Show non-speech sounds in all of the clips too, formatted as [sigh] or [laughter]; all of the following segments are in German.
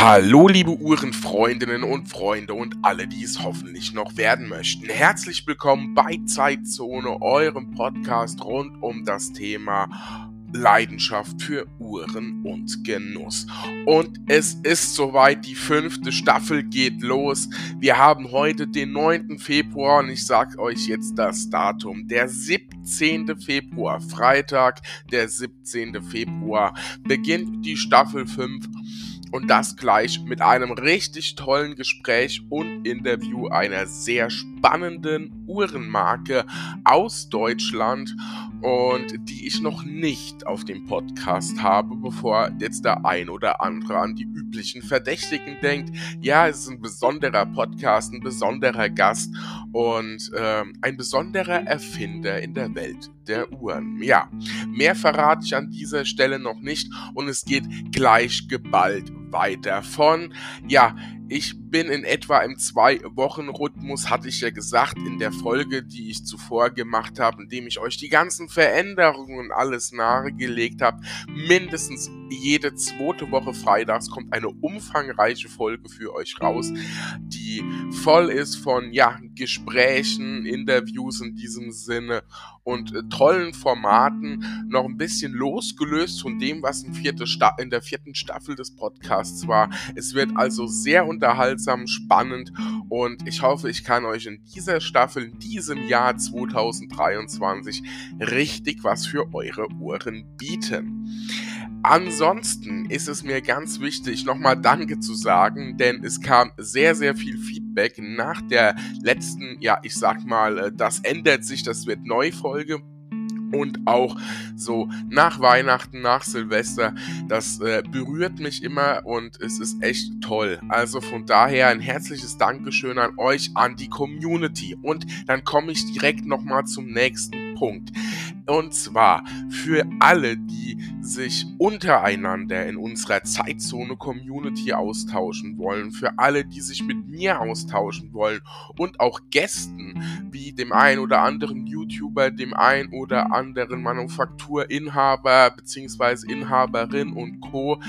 Hallo liebe Uhrenfreundinnen und Freunde und alle, die es hoffentlich noch werden möchten. Herzlich willkommen bei Zeitzone, eurem Podcast rund um das Thema Leidenschaft für Uhren und Genuss. Und es ist soweit, die fünfte Staffel geht los. Wir haben heute den 9. Februar und ich sage euch jetzt das Datum. Der 17. Februar, Freitag, der 17. Februar, beginnt die Staffel 5 und das gleich mit einem richtig tollen Gespräch und Interview einer sehr spannenden Uhrenmarke aus Deutschland und die ich noch nicht auf dem Podcast habe, bevor jetzt der ein oder andere an die üblichen Verdächtigen denkt. Ja, es ist ein besonderer Podcast, ein besonderer Gast und äh, ein besonderer Erfinder in der Welt der Uhren. Ja, mehr verrate ich an dieser Stelle noch nicht und es geht gleich geballt weiter von, ja, ich bin in etwa im Zwei-Wochen-Rhythmus, hatte ich ja gesagt, in der Folge, die ich zuvor gemacht habe, indem ich euch die ganzen Veränderungen und alles nahegelegt habe. Mindestens jede zweite Woche freitags kommt eine umfangreiche Folge für euch raus, die voll ist von ja, Gesprächen, Interviews in diesem Sinne und äh, tollen Formaten, noch ein bisschen losgelöst von dem, was in, in der vierten Staffel des Podcasts war. Es wird also sehr unterhaltsam, spannend und ich hoffe, ich kann euch in dieser Staffel, in diesem Jahr 2023 richtig was für eure Ohren bieten. Ansonsten ist es mir ganz wichtig, nochmal Danke zu sagen, denn es kam sehr, sehr viel Feedback nach der letzten, ja, ich sag mal, äh, das ändert sich, das wird Neufolge und auch so nach Weihnachten, nach Silvester, das äh, berührt mich immer und es ist echt toll. Also von daher ein herzliches Dankeschön an euch, an die Community. Und dann komme ich direkt nochmal zum nächsten Punkt. Und zwar für alle, die sich untereinander in unserer Zeitzone-Community austauschen wollen, für alle, die sich mit mir austauschen wollen und auch Gästen wie dem einen oder anderen YouTuber, dem einen oder anderen Manufakturinhaber bzw. Inhaberin und Co.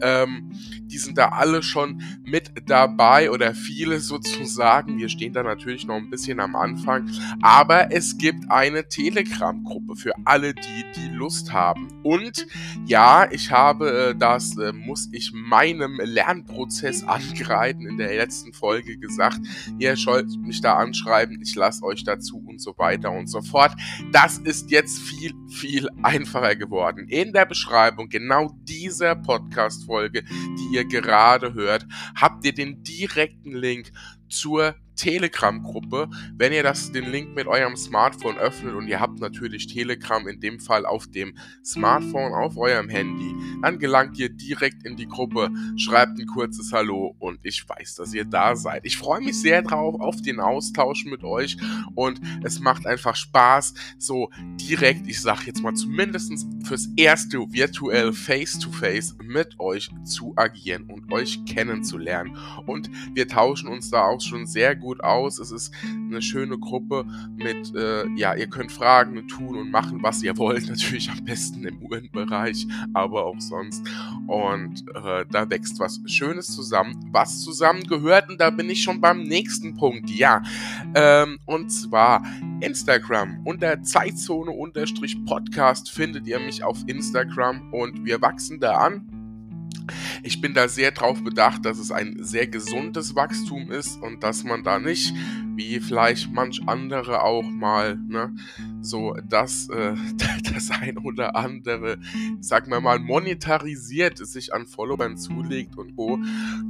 Ähm, die sind da alle schon mit dabei oder viele sozusagen. Wir stehen da natürlich noch ein bisschen am Anfang, aber es gibt eine Telegram-Gruppe für alle, die die Lust haben. Und ja, ich habe, äh, das äh, muss ich meinem Lernprozess [laughs] angreifen in der letzten Folge gesagt. Ihr sollt mich da anschreiben, ich lasse euch dazu und so weiter und so fort. Das ist jetzt viel, viel einfacher geworden. In der Beschreibung genau dieser Podcast-Folge, die ihr gerade hört, habt ihr den direkten Link zur Telegram-Gruppe. Wenn ihr das, den Link mit eurem Smartphone öffnet und ihr habt natürlich Telegram in dem Fall auf dem Smartphone, auf eurem Handy, dann gelangt ihr direkt in die Gruppe, schreibt ein kurzes Hallo und ich weiß, dass ihr da seid. Ich freue mich sehr drauf auf den Austausch mit euch und es macht einfach Spaß, so direkt, ich sag jetzt mal zumindest fürs erste virtuell face-to-face -face mit euch zu agieren und euch kennenzulernen. Und wir tauschen uns da auch schon sehr gut gut aus. Es ist eine schöne Gruppe mit, äh, ja, ihr könnt fragen, tun und machen, was ihr [laughs] wollt. Natürlich am besten im Uhrenbereich, aber auch sonst. Und äh, da wächst was Schönes zusammen, was zusammengehört. Und da bin ich schon beim nächsten Punkt. Ja, ähm, und zwar Instagram. Unter Zeitzone-Podcast findet ihr mich auf Instagram und wir wachsen da an. Ich bin da sehr drauf bedacht, dass es ein sehr gesundes Wachstum ist und dass man da nicht, wie vielleicht manch andere auch mal, ne, so dass äh, [laughs] das ein oder andere, sagen wir mal, monetarisiert sich an Followern zulegt und wo.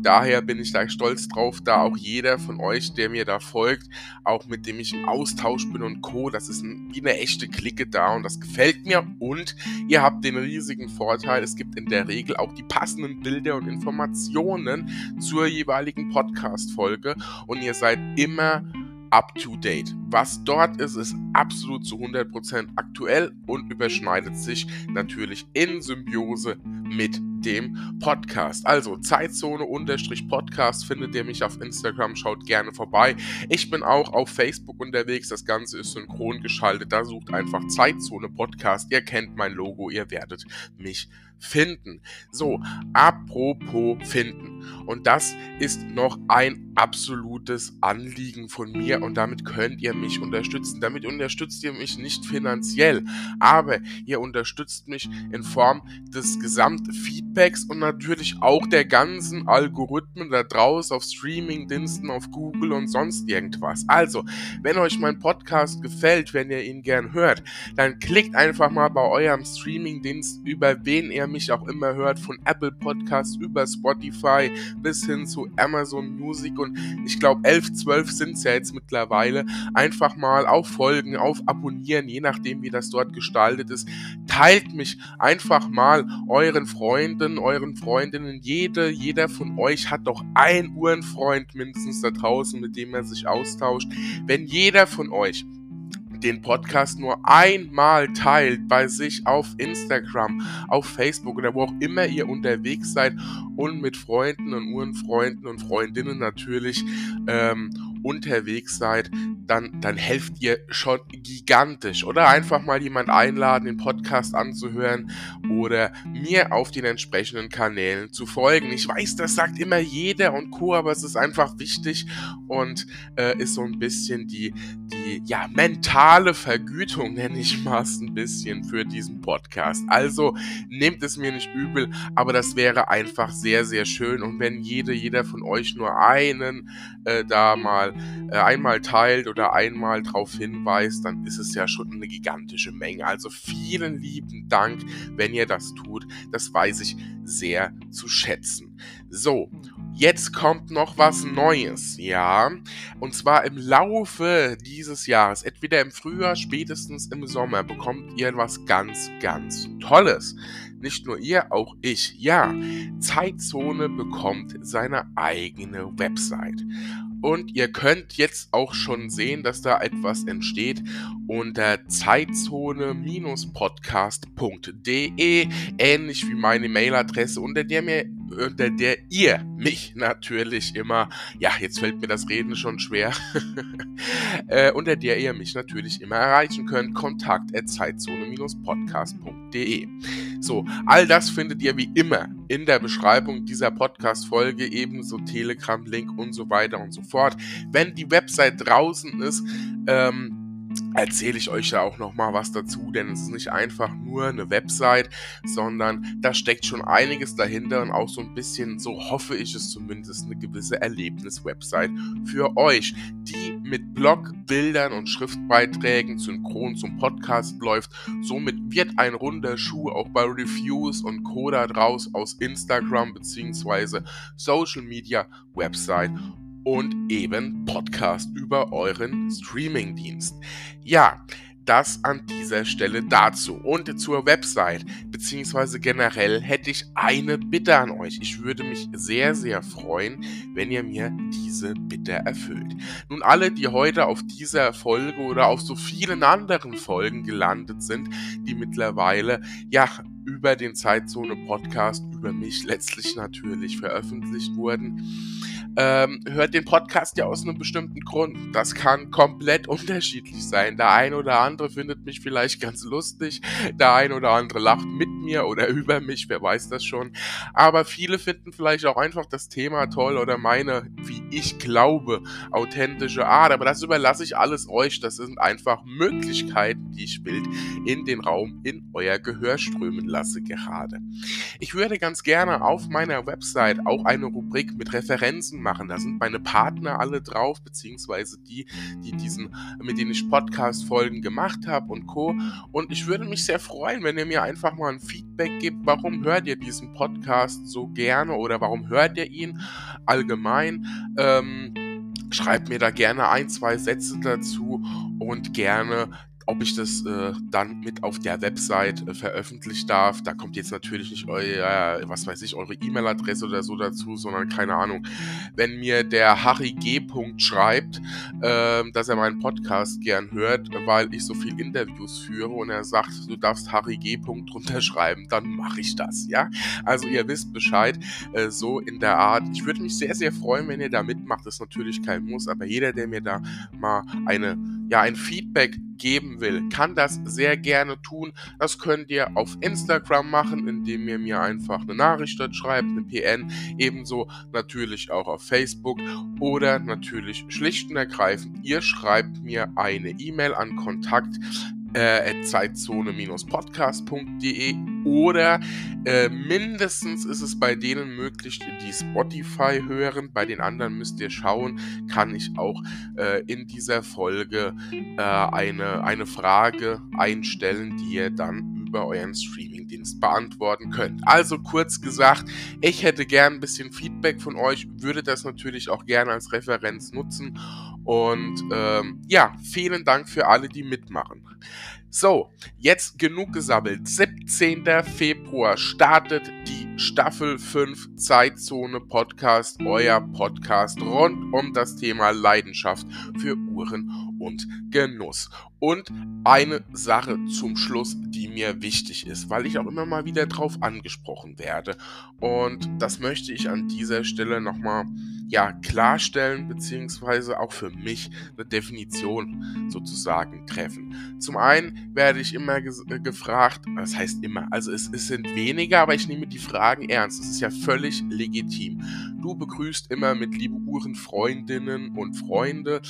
Daher bin ich da stolz drauf, da auch jeder von euch, der mir da folgt, auch mit dem ich im Austausch bin und Co., das ist ein, wie eine echte Clique da und das gefällt mir und ihr habt den riesigen Vorteil, es gibt in der Regel auch die passenden Bilder und Informationen zur jeweiligen Podcast-Folge und ihr seid immer up to date was dort ist, ist absolut zu 100% aktuell und überschneidet sich natürlich in Symbiose mit dem Podcast. Also Zeitzone-Podcast findet ihr mich auf Instagram, schaut gerne vorbei. Ich bin auch auf Facebook unterwegs, das Ganze ist synchron geschaltet, da sucht einfach Zeitzone Podcast. Ihr kennt mein Logo, ihr werdet mich finden. So, apropos finden. Und das ist noch ein absolutes Anliegen von mir und damit könnt ihr mich unterstützen. Damit unterstützt ihr mich nicht finanziell, aber ihr unterstützt mich in Form des Gesamtfeedbacks und natürlich auch der ganzen Algorithmen da draußen auf Streamingdiensten, auf Google und sonst irgendwas. Also, wenn euch mein Podcast gefällt, wenn ihr ihn gern hört, dann klickt einfach mal bei eurem Streamingdienst über wen ihr mich auch immer hört, von Apple Podcasts über Spotify bis hin zu Amazon Music und ich glaube 11, 12 sind es ja jetzt mittlerweile. Einfach mal auf Folgen, auf Abonnieren, je nachdem wie das dort gestaltet ist. Teilt mich einfach mal euren Freunden, euren Freundinnen. Jede, jeder von euch hat doch ein Uhrenfreund mindestens da draußen, mit dem er sich austauscht. Wenn jeder von euch den Podcast nur einmal teilt bei sich auf Instagram, auf Facebook oder wo auch immer ihr unterwegs seid und mit Freunden und Uhrenfreunden und Freundinnen natürlich ähm, unterwegs seid, dann, dann helft ihr schon gigantisch. Oder einfach mal jemand einladen, den Podcast anzuhören oder mir auf den entsprechenden Kanälen zu folgen. Ich weiß, das sagt immer jeder und Co., aber es ist einfach wichtig und äh, ist so ein bisschen die, die ja, mentale Vergütung, nenne ich mal ein bisschen, für diesen Podcast. Also nehmt es mir nicht übel, aber das wäre einfach sehr, sehr schön. Und wenn jede, jeder von euch nur einen äh, da mal äh, einmal teilt oder einmal darauf hinweist, dann ist es ja schon eine gigantische Menge. Also vielen lieben Dank, wenn ihr das tut. Das weiß ich sehr zu schätzen. So, Jetzt kommt noch was Neues, ja. Und zwar im Laufe dieses Jahres, entweder im Frühjahr, spätestens im Sommer, bekommt ihr was ganz, ganz Tolles. Nicht nur ihr, auch ich. Ja, Zeitzone bekommt seine eigene Website. Und ihr könnt jetzt auch schon sehen, dass da etwas entsteht unter zeitzone-podcast.de, ähnlich wie meine Mailadresse, unter der mir unter der ihr mich natürlich immer, ja, jetzt fällt mir das Reden schon schwer, [laughs] äh, unter der ihr mich natürlich immer erreichen könnt, kontakt at zeitzone-podcast.de. So, all das findet ihr wie immer in der Beschreibung dieser Podcast-Folge, ebenso Telegram-Link und so weiter und so fort. Wenn die Website draußen ist, ähm, erzähle ich euch ja auch noch mal was dazu, denn es ist nicht einfach nur eine Website, sondern da steckt schon einiges dahinter und auch so ein bisschen, so hoffe ich es zumindest, eine gewisse Erlebnis-Website für euch, die mit Blog, Bildern und Schriftbeiträgen synchron zum Podcast läuft. Somit wird ein runder Schuh auch bei Reviews und Coda draus aus Instagram bzw. Social Media Website und eben Podcast über euren Streamingdienst. Ja, das an dieser Stelle dazu. Und zur Website, beziehungsweise generell hätte ich eine Bitte an euch. Ich würde mich sehr, sehr freuen, wenn ihr mir diese Bitte erfüllt. Nun, alle, die heute auf dieser Folge oder auf so vielen anderen Folgen gelandet sind, die mittlerweile, ja, über den Zeitzone-Podcast, über mich letztlich natürlich veröffentlicht wurden, ähm, hört den Podcast ja aus einem bestimmten Grund. Das kann komplett unterschiedlich sein. Der ein oder andere findet mich vielleicht ganz lustig, der ein oder andere lacht mit mir oder [laughs] über mich, wer weiß das schon. Aber viele finden vielleicht auch einfach das Thema toll oder meine, wie ich glaube, authentische Art. Aber das überlasse ich alles euch. Das sind einfach Möglichkeiten, die ich wild in den Raum, in euer Gehör strömen lasse gerade. Ich würde ganz gerne auf meiner Website auch eine Rubrik mit Referenzen machen. Da sind meine Partner alle drauf, beziehungsweise die, die diesen, mit denen ich Podcast-Folgen gemacht habe und Co. Und ich würde mich sehr freuen, wenn ihr mir einfach mal ein Feedback gebt, warum hört ihr diesen Podcast so gerne oder warum hört ihr ihn allgemein. Ähm, schreibt mir da gerne ein, zwei Sätze dazu und gerne ob ich das äh, dann mit auf der Website äh, veröffentlichen darf. Da kommt jetzt natürlich nicht euer, was weiß ich, eure E-Mail-Adresse oder so dazu, sondern keine Ahnung. Wenn mir der Harry G. schreibt, äh, dass er meinen Podcast gern hört, weil ich so viel Interviews führe und er sagt, du darfst Harry G. drunter schreiben, dann mache ich das, ja? Also ihr wisst Bescheid, äh, so in der Art. Ich würde mich sehr, sehr freuen, wenn ihr da mitmacht. Das ist natürlich kein Muss, aber jeder, der mir da mal eine ja, ein Feedback geben will, kann das sehr gerne tun. Das könnt ihr auf Instagram machen, indem ihr mir einfach eine Nachricht dort schreibt, eine PN, ebenso natürlich auch auf Facebook oder natürlich schlicht und ergreifend, ihr schreibt mir eine E-Mail an Kontakt äh, zeitzone-podcast.de oder äh, mindestens ist es bei denen möglich, die Spotify hören. Bei den anderen müsst ihr schauen, kann ich auch äh, in dieser Folge äh, eine, eine Frage einstellen, die ihr dann über euren Streamingdienst beantworten könnt. Also kurz gesagt, ich hätte gern ein bisschen Feedback von euch, würde das natürlich auch gerne als Referenz nutzen. Und ähm, ja, vielen Dank für alle, die mitmachen. So, jetzt genug gesammelt. 17. Februar startet die Staffel 5 Zeitzone Podcast, euer Podcast rund um das Thema Leidenschaft für Uhren und Genuss. Und eine Sache zum Schluss, die mir wichtig ist, weil ich auch immer mal wieder drauf angesprochen werde. Und das möchte ich an dieser Stelle nochmal ja, klarstellen, beziehungsweise auch für mich eine Definition sozusagen treffen. Zum einen werde ich immer äh, gefragt, das heißt immer, also es, es sind weniger, aber ich nehme die Fragen ernst. Das ist ja völlig legitim. Du begrüßt immer mit liebe Uhren Freundinnen und Freunde.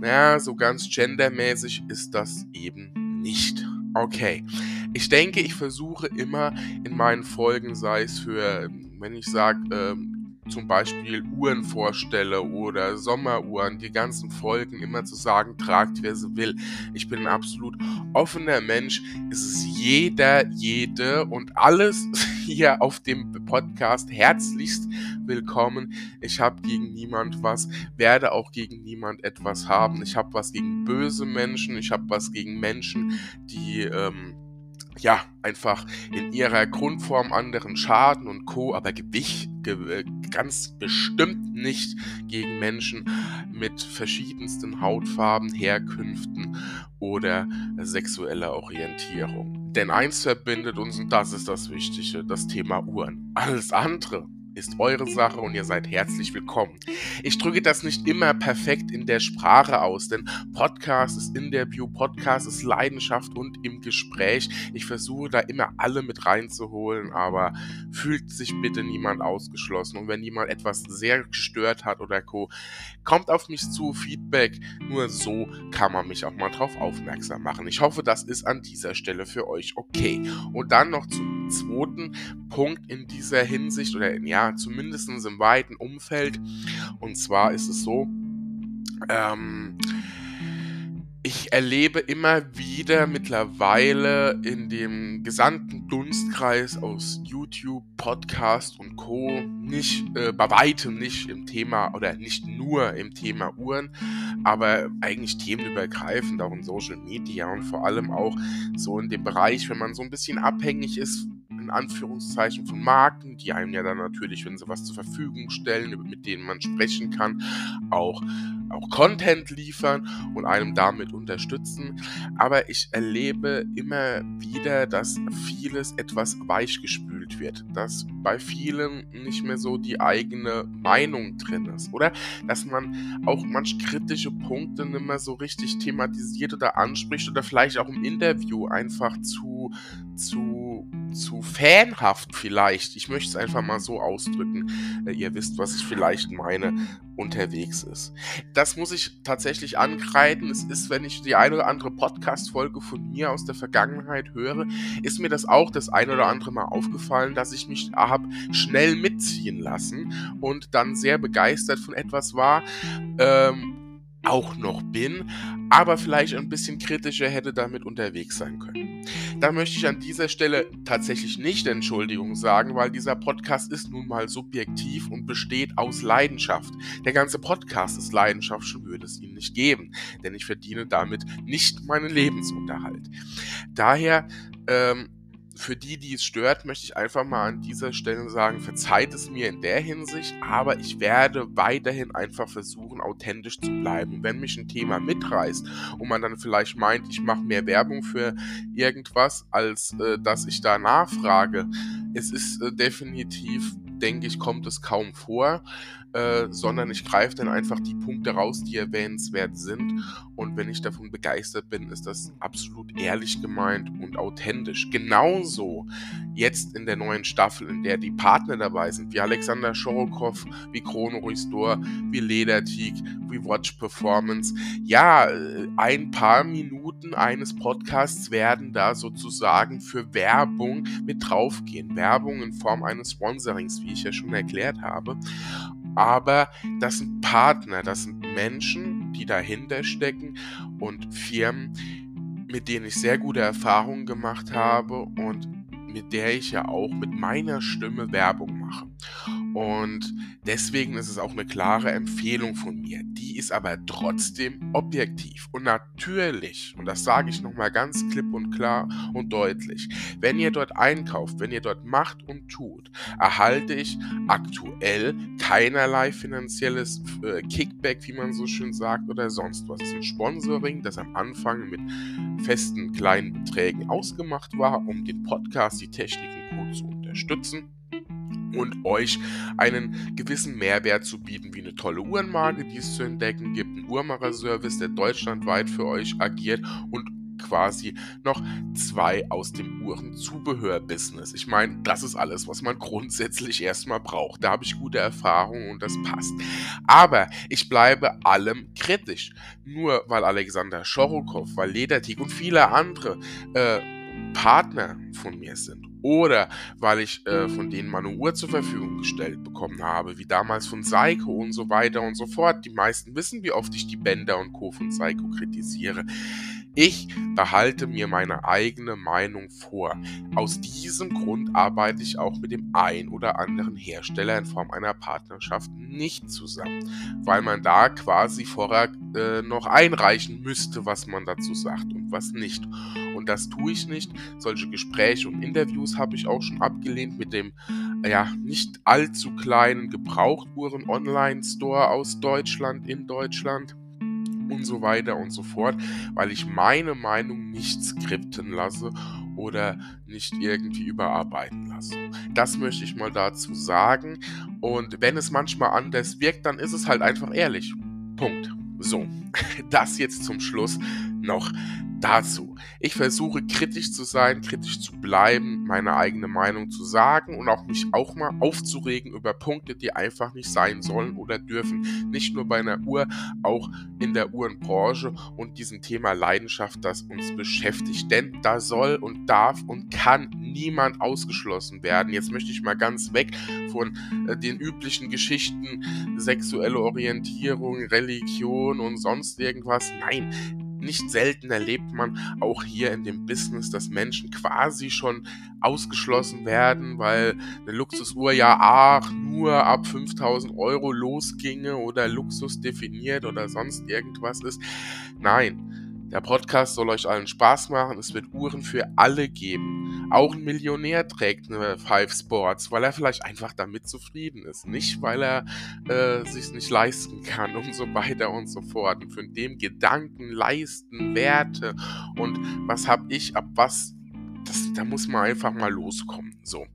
Naja, so ganz gendermäßig ist das eben nicht. Okay. Ich denke, ich versuche immer in meinen Folgen, sei es für, wenn ich sage, ähm, zum Beispiel Uhren vorstelle oder Sommeruhren, die ganzen Folgen immer zu sagen, tragt wer sie will. Ich bin ein absolut offener Mensch. Es ist jeder, jede und alles [laughs] hier auf dem Podcast herzlichst willkommen. Ich habe gegen niemand was, werde auch gegen niemand etwas haben. Ich habe was gegen böse Menschen, ich habe was gegen Menschen, die ähm, ja, einfach in ihrer Grundform anderen Schaden und Co., aber Gewicht ge ganz bestimmt nicht gegen Menschen mit verschiedensten Hautfarben, Herkünften oder sexueller Orientierung. Denn eins verbindet uns und das ist das Wichtige, das Thema Uhren. Alles andere ist eure Sache und ihr seid herzlich willkommen. Ich drücke das nicht immer perfekt in der Sprache aus, denn Podcast ist Interview, Podcast ist Leidenschaft und im Gespräch. Ich versuche da immer alle mit reinzuholen, aber fühlt sich bitte niemand ausgeschlossen. Und wenn jemand etwas sehr gestört hat oder co, kommt auf mich zu, Feedback. Nur so kann man mich auch mal drauf aufmerksam machen. Ich hoffe, das ist an dieser Stelle für euch okay. Und dann noch zum zweiten Punkt in dieser Hinsicht oder ja, zumindest im weiten Umfeld. Und zwar ist es so, ähm, ich erlebe immer wieder mittlerweile in dem gesamten Dunstkreis aus YouTube, Podcast und Co. nicht, äh, bei weitem nicht im Thema oder nicht nur im Thema Uhren, aber eigentlich themenübergreifend auch in Social Media und vor allem auch so in dem Bereich, wenn man so ein bisschen abhängig ist Anführungszeichen von Marken, die einem ja dann natürlich, wenn sie was zur Verfügung stellen, mit denen man sprechen kann, auch auch Content liefern und einem damit unterstützen. Aber ich erlebe immer wieder, dass vieles etwas weichgespült wird, dass bei vielen nicht mehr so die eigene Meinung drin ist oder dass man auch manch kritische Punkte nicht mehr so richtig thematisiert oder anspricht oder vielleicht auch im Interview einfach zu, zu, zu fanhaft vielleicht. Ich möchte es einfach mal so ausdrücken. Äh, ihr wisst, was ich vielleicht meine, unterwegs ist. Das muss ich tatsächlich ankreiden. Es ist, wenn ich die eine oder andere Podcast-Folge von mir aus der Vergangenheit höre, ist mir das auch das eine oder andere Mal aufgefallen, dass ich mich habe schnell mitziehen lassen und dann sehr begeistert von etwas war. Ähm, auch noch bin, aber vielleicht ein bisschen kritischer hätte damit unterwegs sein können. Da möchte ich an dieser Stelle tatsächlich nicht Entschuldigung sagen, weil dieser Podcast ist nun mal subjektiv und besteht aus Leidenschaft. Der ganze Podcast ist Leidenschaft, schon würde es ihn nicht geben, denn ich verdiene damit nicht meinen Lebensunterhalt. Daher ähm, für die, die es stört, möchte ich einfach mal an dieser Stelle sagen, verzeiht es mir in der Hinsicht, aber ich werde weiterhin einfach versuchen, authentisch zu bleiben. wenn mich ein Thema mitreißt und man dann vielleicht meint, ich mache mehr Werbung für irgendwas, als äh, dass ich da nachfrage, es ist äh, definitiv denke ich, kommt es kaum vor, äh, sondern ich greife dann einfach die Punkte raus, die erwähnenswert sind. Und wenn ich davon begeistert bin, ist das absolut ehrlich gemeint und authentisch. Genauso jetzt in der neuen Staffel, in der die Partner dabei sind, wie Alexander Schorokow, wie Chrono Restore, wie Ledertig, wie Watch Performance. Ja, äh, ein paar Minuten eines Podcasts werden da sozusagen für Werbung mit draufgehen. Werbung in Form eines Sponsorings, wie ich ja schon erklärt habe. Aber das sind Partner, das sind Menschen, die dahinter stecken und Firmen, mit denen ich sehr gute Erfahrungen gemacht habe und mit der ich ja auch mit meiner Stimme Werbung mache. Und deswegen ist es auch eine klare Empfehlung von mir. Die ist aber trotzdem objektiv und natürlich, und das sage ich nochmal ganz klipp und klar und deutlich, wenn ihr dort einkauft, wenn ihr dort macht und tut, erhalte ich aktuell keinerlei finanzielles äh, Kickback, wie man so schön sagt, oder sonst was. Es ist ein Sponsoring, das am Anfang mit festen kleinen Beträgen ausgemacht war, um den Podcast, die Techniken gut zu unterstützen und euch einen gewissen Mehrwert zu bieten, wie eine tolle Uhrenmarke, die es zu entdecken gibt, ein Uhrmacherservice, der deutschlandweit für euch agiert und quasi noch zwei aus dem Uhrenzubehör-Business. Ich meine, das ist alles, was man grundsätzlich erstmal braucht. Da habe ich gute Erfahrungen und das passt. Aber ich bleibe allem kritisch. Nur weil Alexander Schorokow, weil Ledertik und viele andere äh, Partner von mir sind oder weil ich äh, von denen meine Uhr zur Verfügung gestellt bekommen habe, wie damals von Seiko und so weiter und so fort. Die meisten wissen, wie oft ich die Bänder und Co. von Seiko kritisiere. Ich behalte mir meine eigene Meinung vor. Aus diesem Grund arbeite ich auch mit dem ein oder anderen Hersteller in Form einer Partnerschaft nicht zusammen, weil man da quasi vorher äh, noch einreichen müsste, was man dazu sagt und was nicht. Und das tue ich nicht. Solche Gespräche und Interviews habe ich auch schon abgelehnt mit dem ja, nicht allzu kleinen Gebrauchtuhren-Online-Store aus Deutschland in Deutschland und so weiter und so fort, weil ich meine Meinung nicht skripten lasse oder nicht irgendwie überarbeiten lasse. Das möchte ich mal dazu sagen. Und wenn es manchmal anders wirkt, dann ist es halt einfach ehrlich. Punkt. So, [laughs] das jetzt zum Schluss noch dazu. Ich versuche kritisch zu sein, kritisch zu bleiben, meine eigene Meinung zu sagen und auch mich auch mal aufzuregen über Punkte, die einfach nicht sein sollen oder dürfen. Nicht nur bei einer Uhr, auch in der Uhrenbranche und diesem Thema Leidenschaft, das uns beschäftigt. Denn da soll und darf und kann niemand ausgeschlossen werden. Jetzt möchte ich mal ganz weg von äh, den üblichen Geschichten, sexuelle Orientierung, Religion und sonst irgendwas. Nein, nicht selten erlebt man auch hier in dem Business, dass Menschen quasi schon ausgeschlossen werden, weil eine Luxusuhr ja ach, nur ab 5000 Euro losginge oder Luxus definiert oder sonst irgendwas ist. Nein, der Podcast soll euch allen Spaß machen. Es wird Uhren für alle geben. Auch ein Millionär trägt eine Five Sports, weil er vielleicht einfach damit zufrieden ist. Nicht, weil er äh, sich nicht leisten kann und so weiter und so fort. Und von dem Gedanken, Leisten, Werte und was habe ich, ab was das, da muss man einfach mal loskommen. So.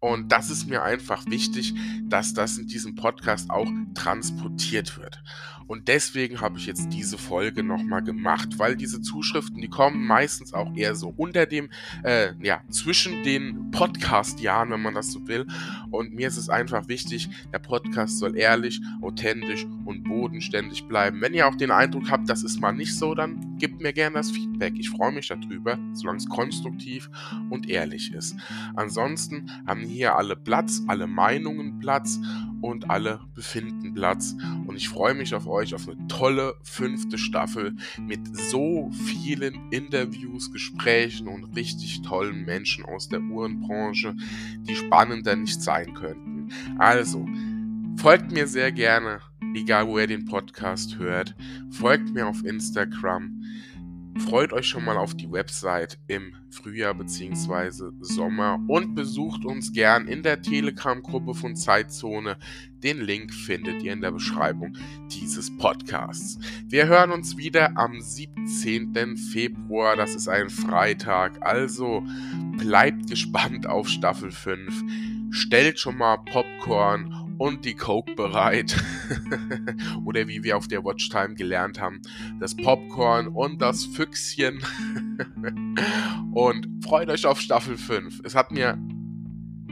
Und das ist mir einfach wichtig, dass das in diesem Podcast auch transportiert wird. Und deswegen habe ich jetzt diese Folge nochmal gemacht, weil diese Zuschriften, die kommen meistens auch eher so unter dem, äh, ja, zwischen den Podcast-Jahren, wenn man das so will. Und mir ist es einfach wichtig, der Podcast soll ehrlich, authentisch und bodenständig bleiben. Wenn ihr auch den Eindruck habt, das ist mal nicht so, dann gebt mir gerne das Feedback. Ich freue mich darüber, solange es konstruktiv und ehrlich ist. Ansonsten haben hier alle Platz, alle Meinungen Platz und alle befinden Platz. Und ich freue mich auf euch, auf eine tolle fünfte Staffel mit so vielen Interviews, Gesprächen und richtig tollen Menschen aus der Uhrenbranche, die spannender nicht sein könnten. Also, folgt mir sehr gerne, egal wo ihr den Podcast hört. Folgt mir auf Instagram. Freut euch schon mal auf die Website im Frühjahr bzw. Sommer und besucht uns gern in der Telegram-Gruppe von Zeitzone. Den Link findet ihr in der Beschreibung dieses Podcasts. Wir hören uns wieder am 17. Februar, das ist ein Freitag, also bleibt gespannt auf Staffel 5. Stellt schon mal Popcorn und die Coke bereit. [laughs] Oder wie wir auf der Watchtime gelernt haben, das Popcorn und das Füchschen. [laughs] und freut euch auf Staffel 5. Es hat mir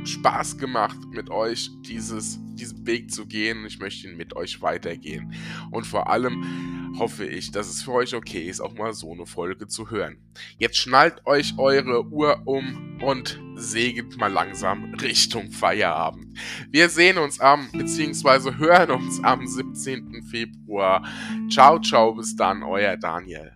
Spaß gemacht, mit euch dieses, diesen Weg zu gehen. Ich möchte ihn mit euch weitergehen. Und vor allem hoffe ich, dass es für euch okay ist, auch mal so eine Folge zu hören. Jetzt schnallt euch eure Uhr um und segelt mal langsam Richtung Feierabend. Wir sehen uns am, beziehungsweise hören uns am 17. Februar. Ciao, ciao, bis dann, euer Daniel.